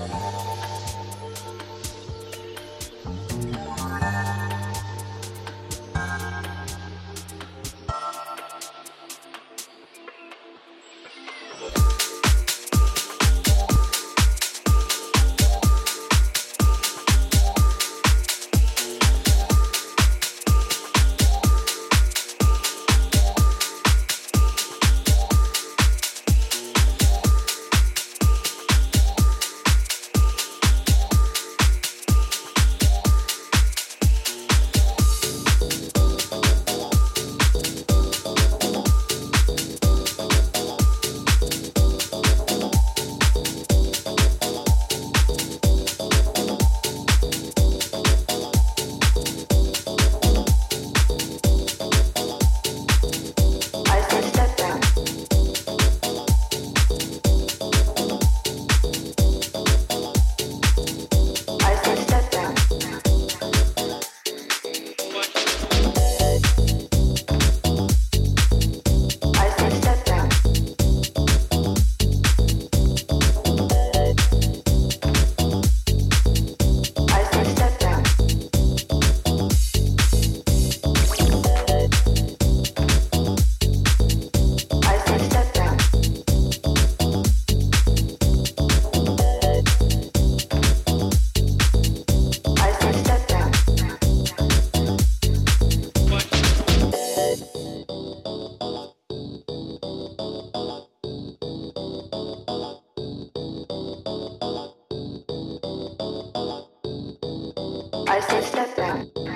Música Sister, Stefan.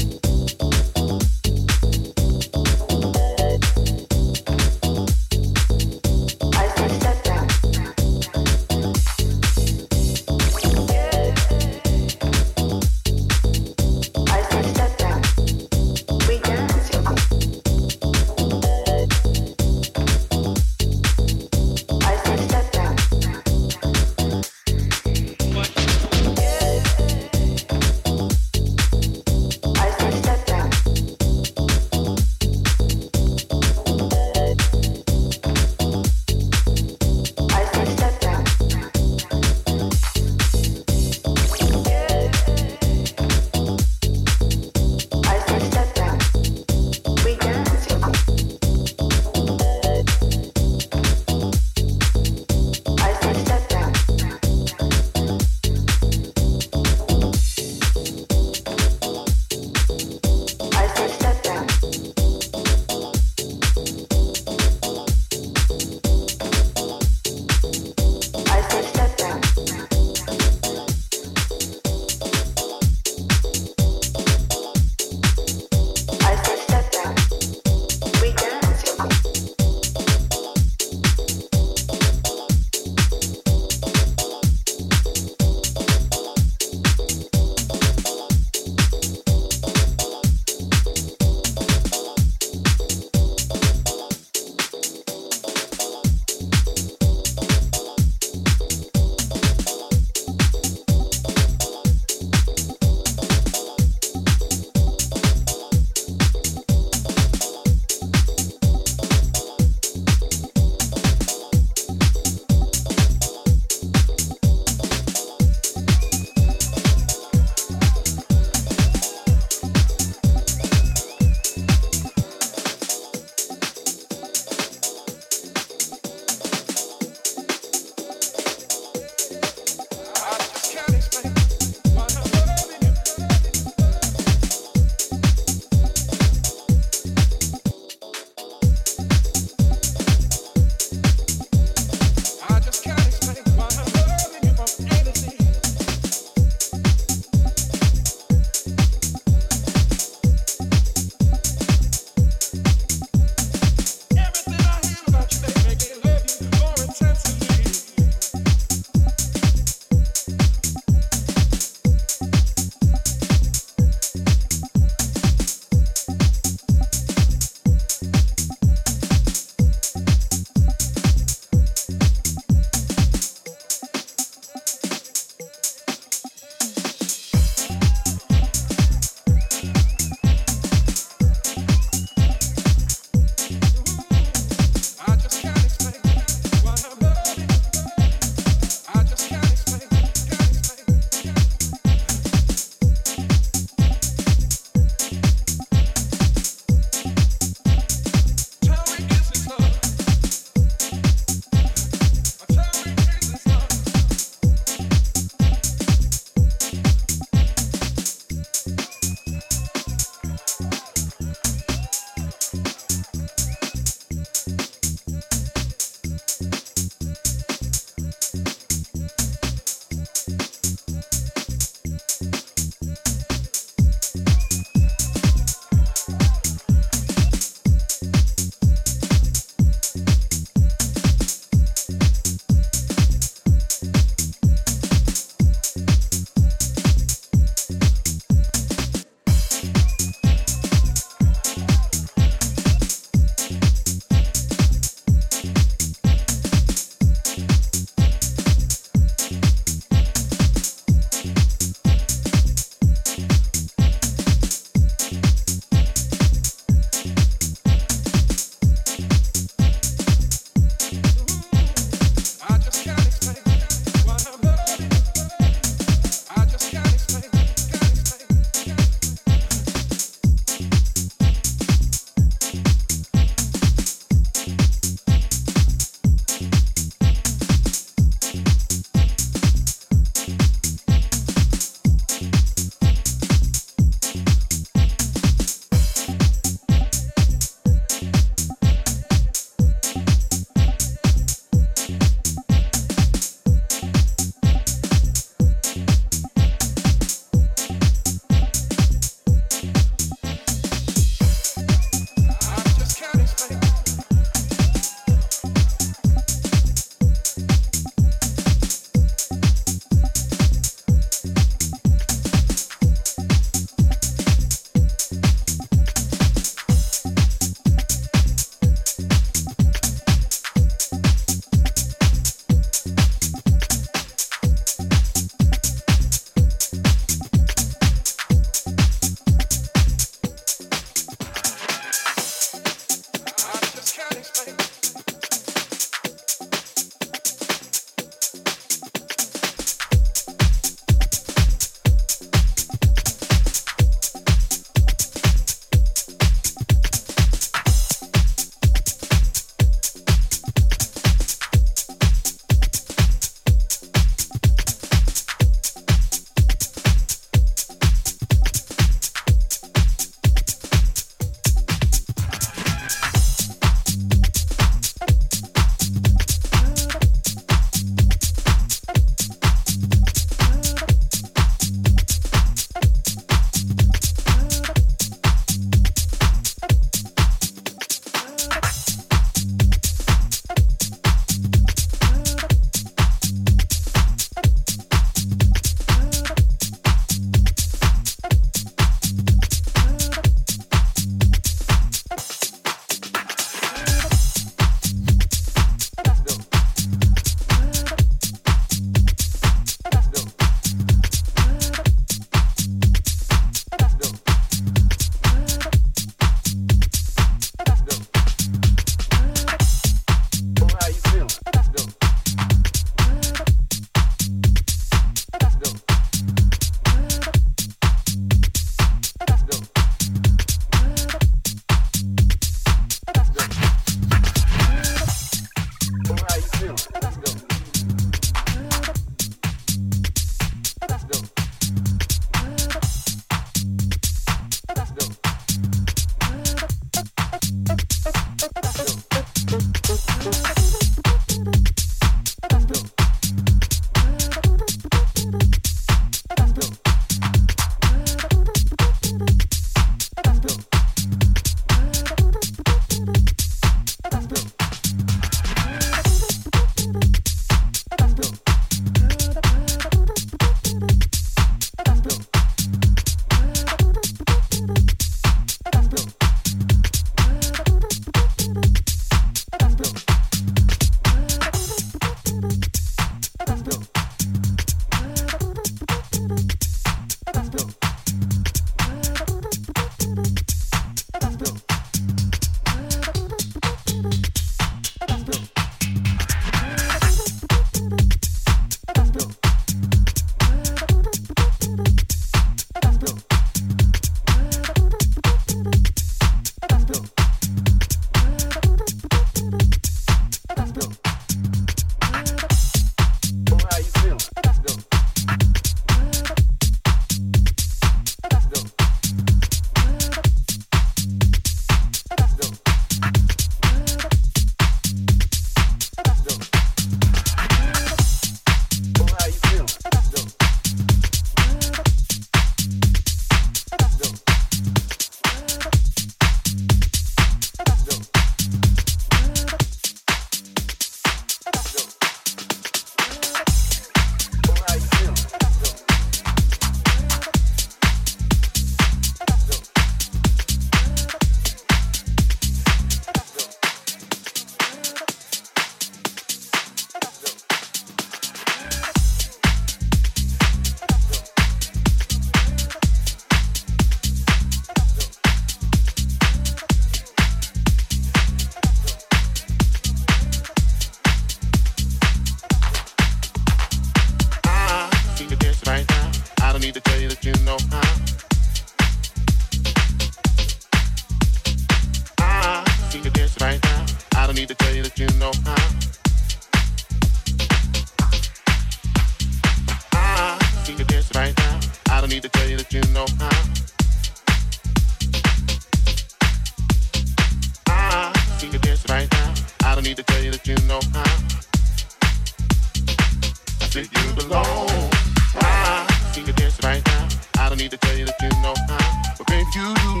to tell you that you know how. But babe, you do.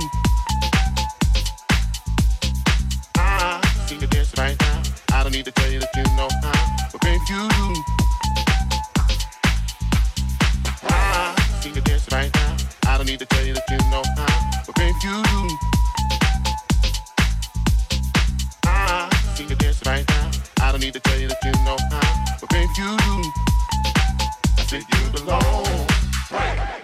I see you dance right now. Uh, I don't need to tell you that you know how. But babe, you do. I see you dance right now. I don't need to tell you that you know how. But babe, you do. I see you dance right now. I don't need to tell you that you know how. But babe, you do. I said you belong. Right.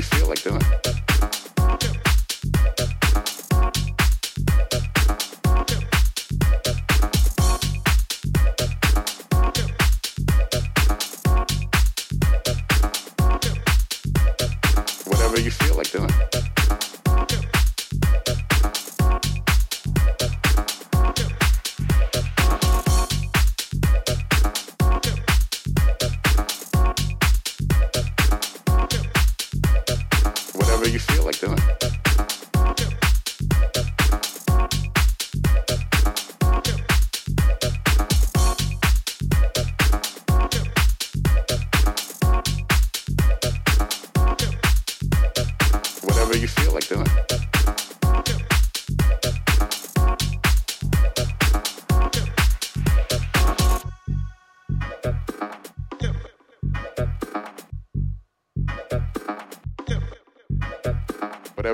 you feel like doing.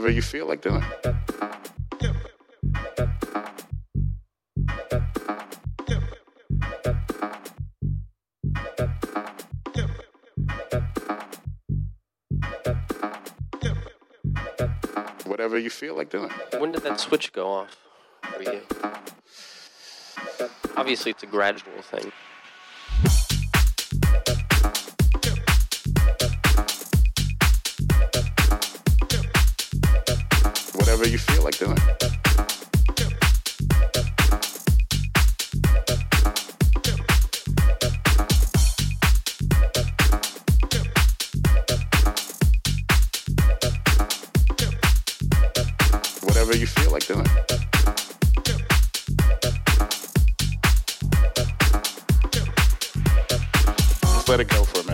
whatever you feel like doing. Whatever you feel like doing. When did that switch go off for you? Obviously, it's a gradual thing. doing. Whatever you feel like doing. Let it go for a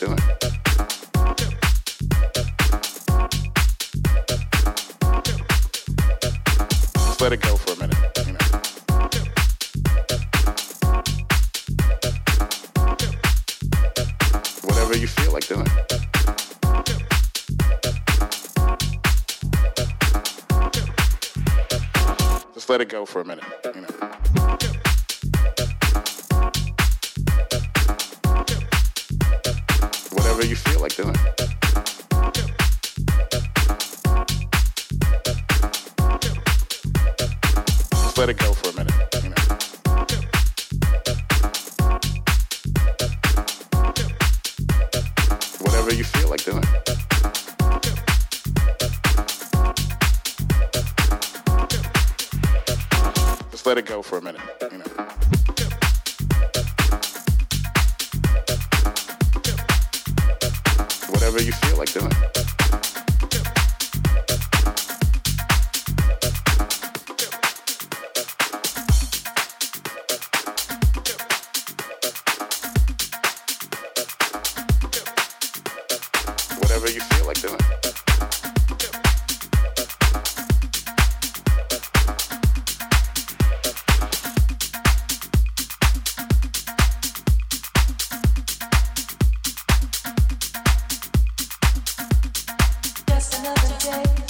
doing. Just let it go for a minute. Whatever you feel like doing. Just let it go for a minute. You know. day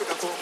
とかこう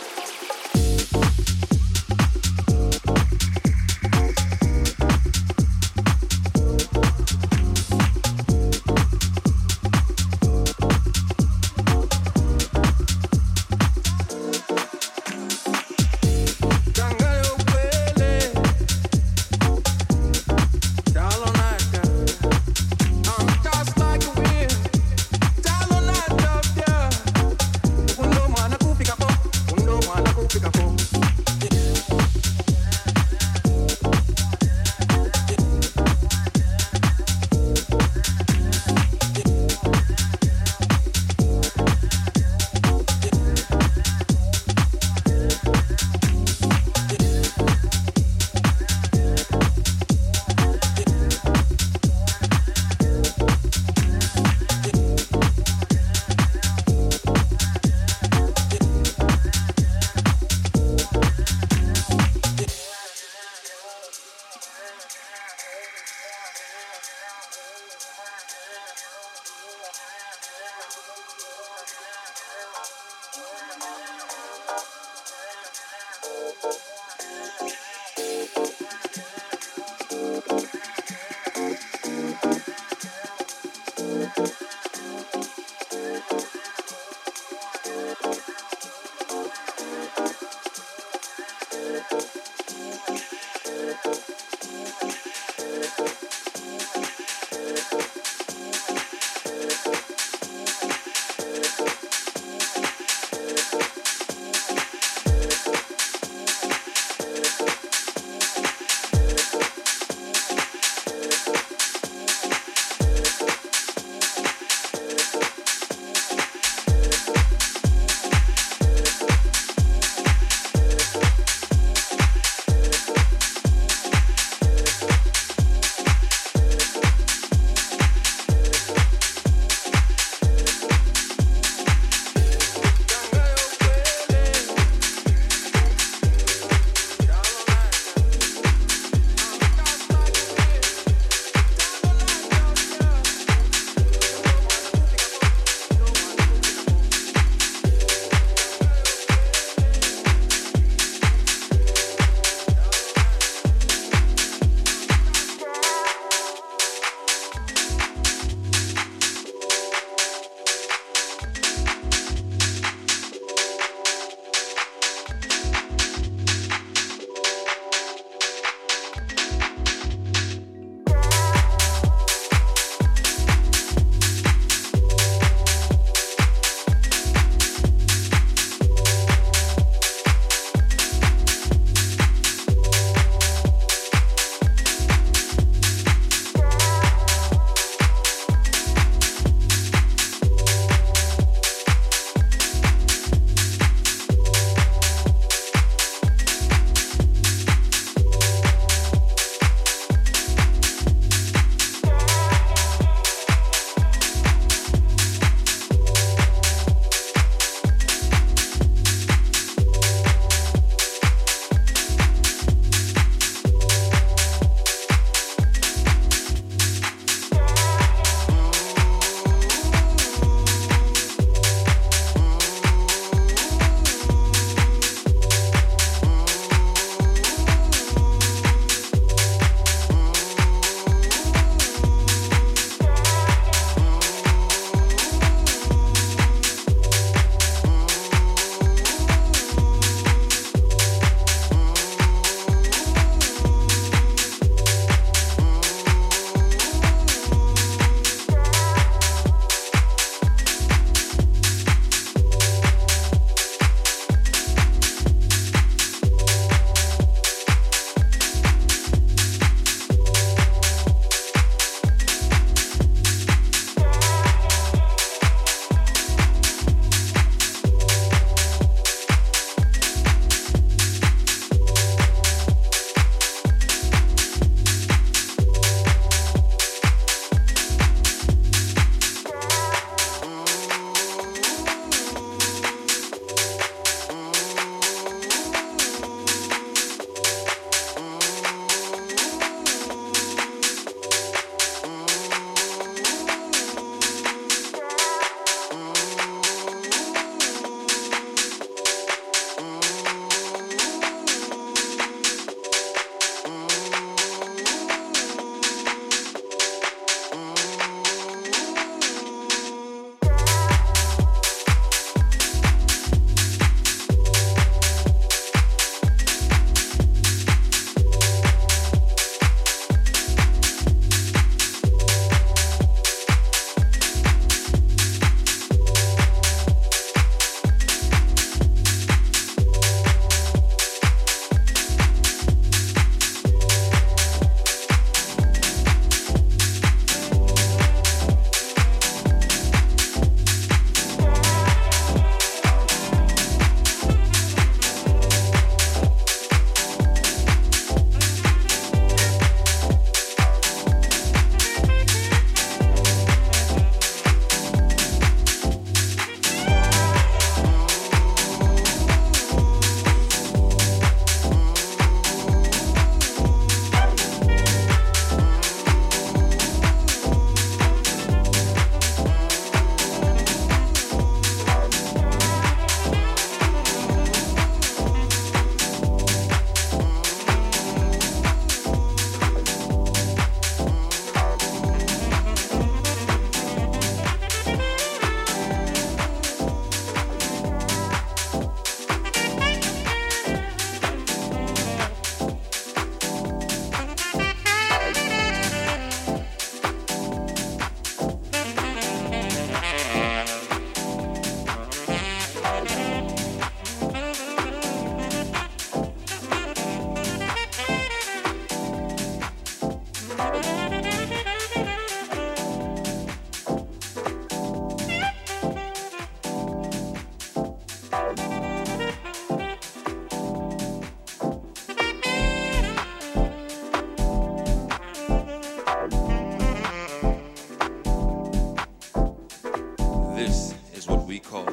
This is what we call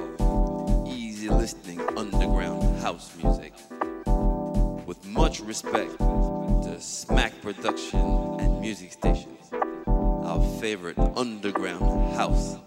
easy listening underground house music. With much respect to Smack Production and Music Stations, our favorite underground house.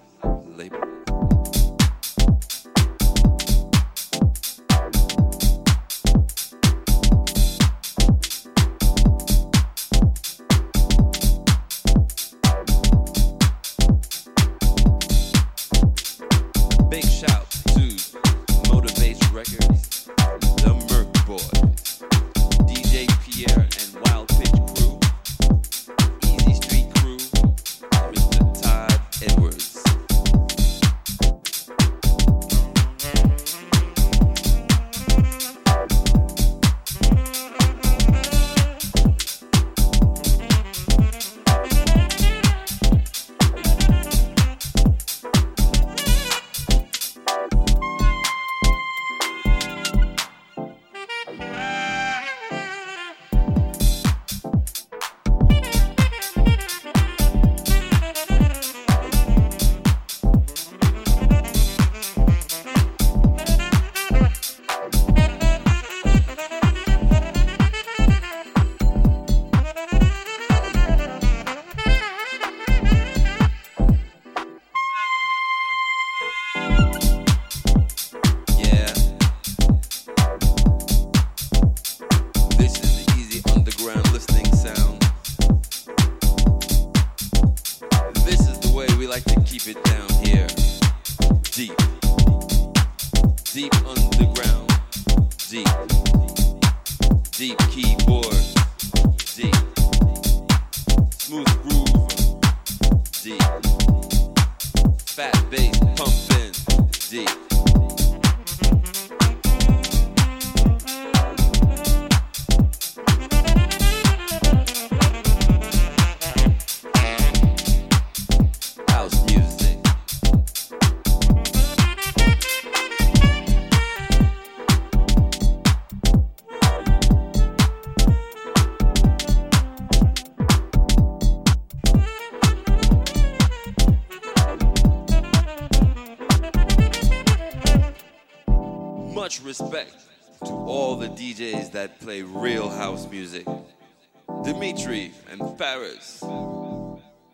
Underground. Deep. Deep keyboard. Deep. Smooth groove. Deep. Fat bass pumping. Deep. Play real house music. Dimitri and Paris.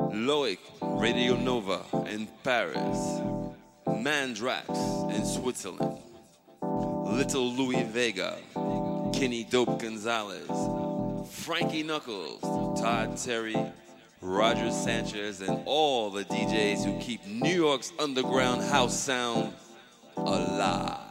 Loic, Radio Nova in Paris, Mandrax in Switzerland, Little Louie Vega, Kenny Dope Gonzalez, Frankie Knuckles, Todd Terry, Roger Sanchez, and all the DJs who keep New York's underground house sound alive.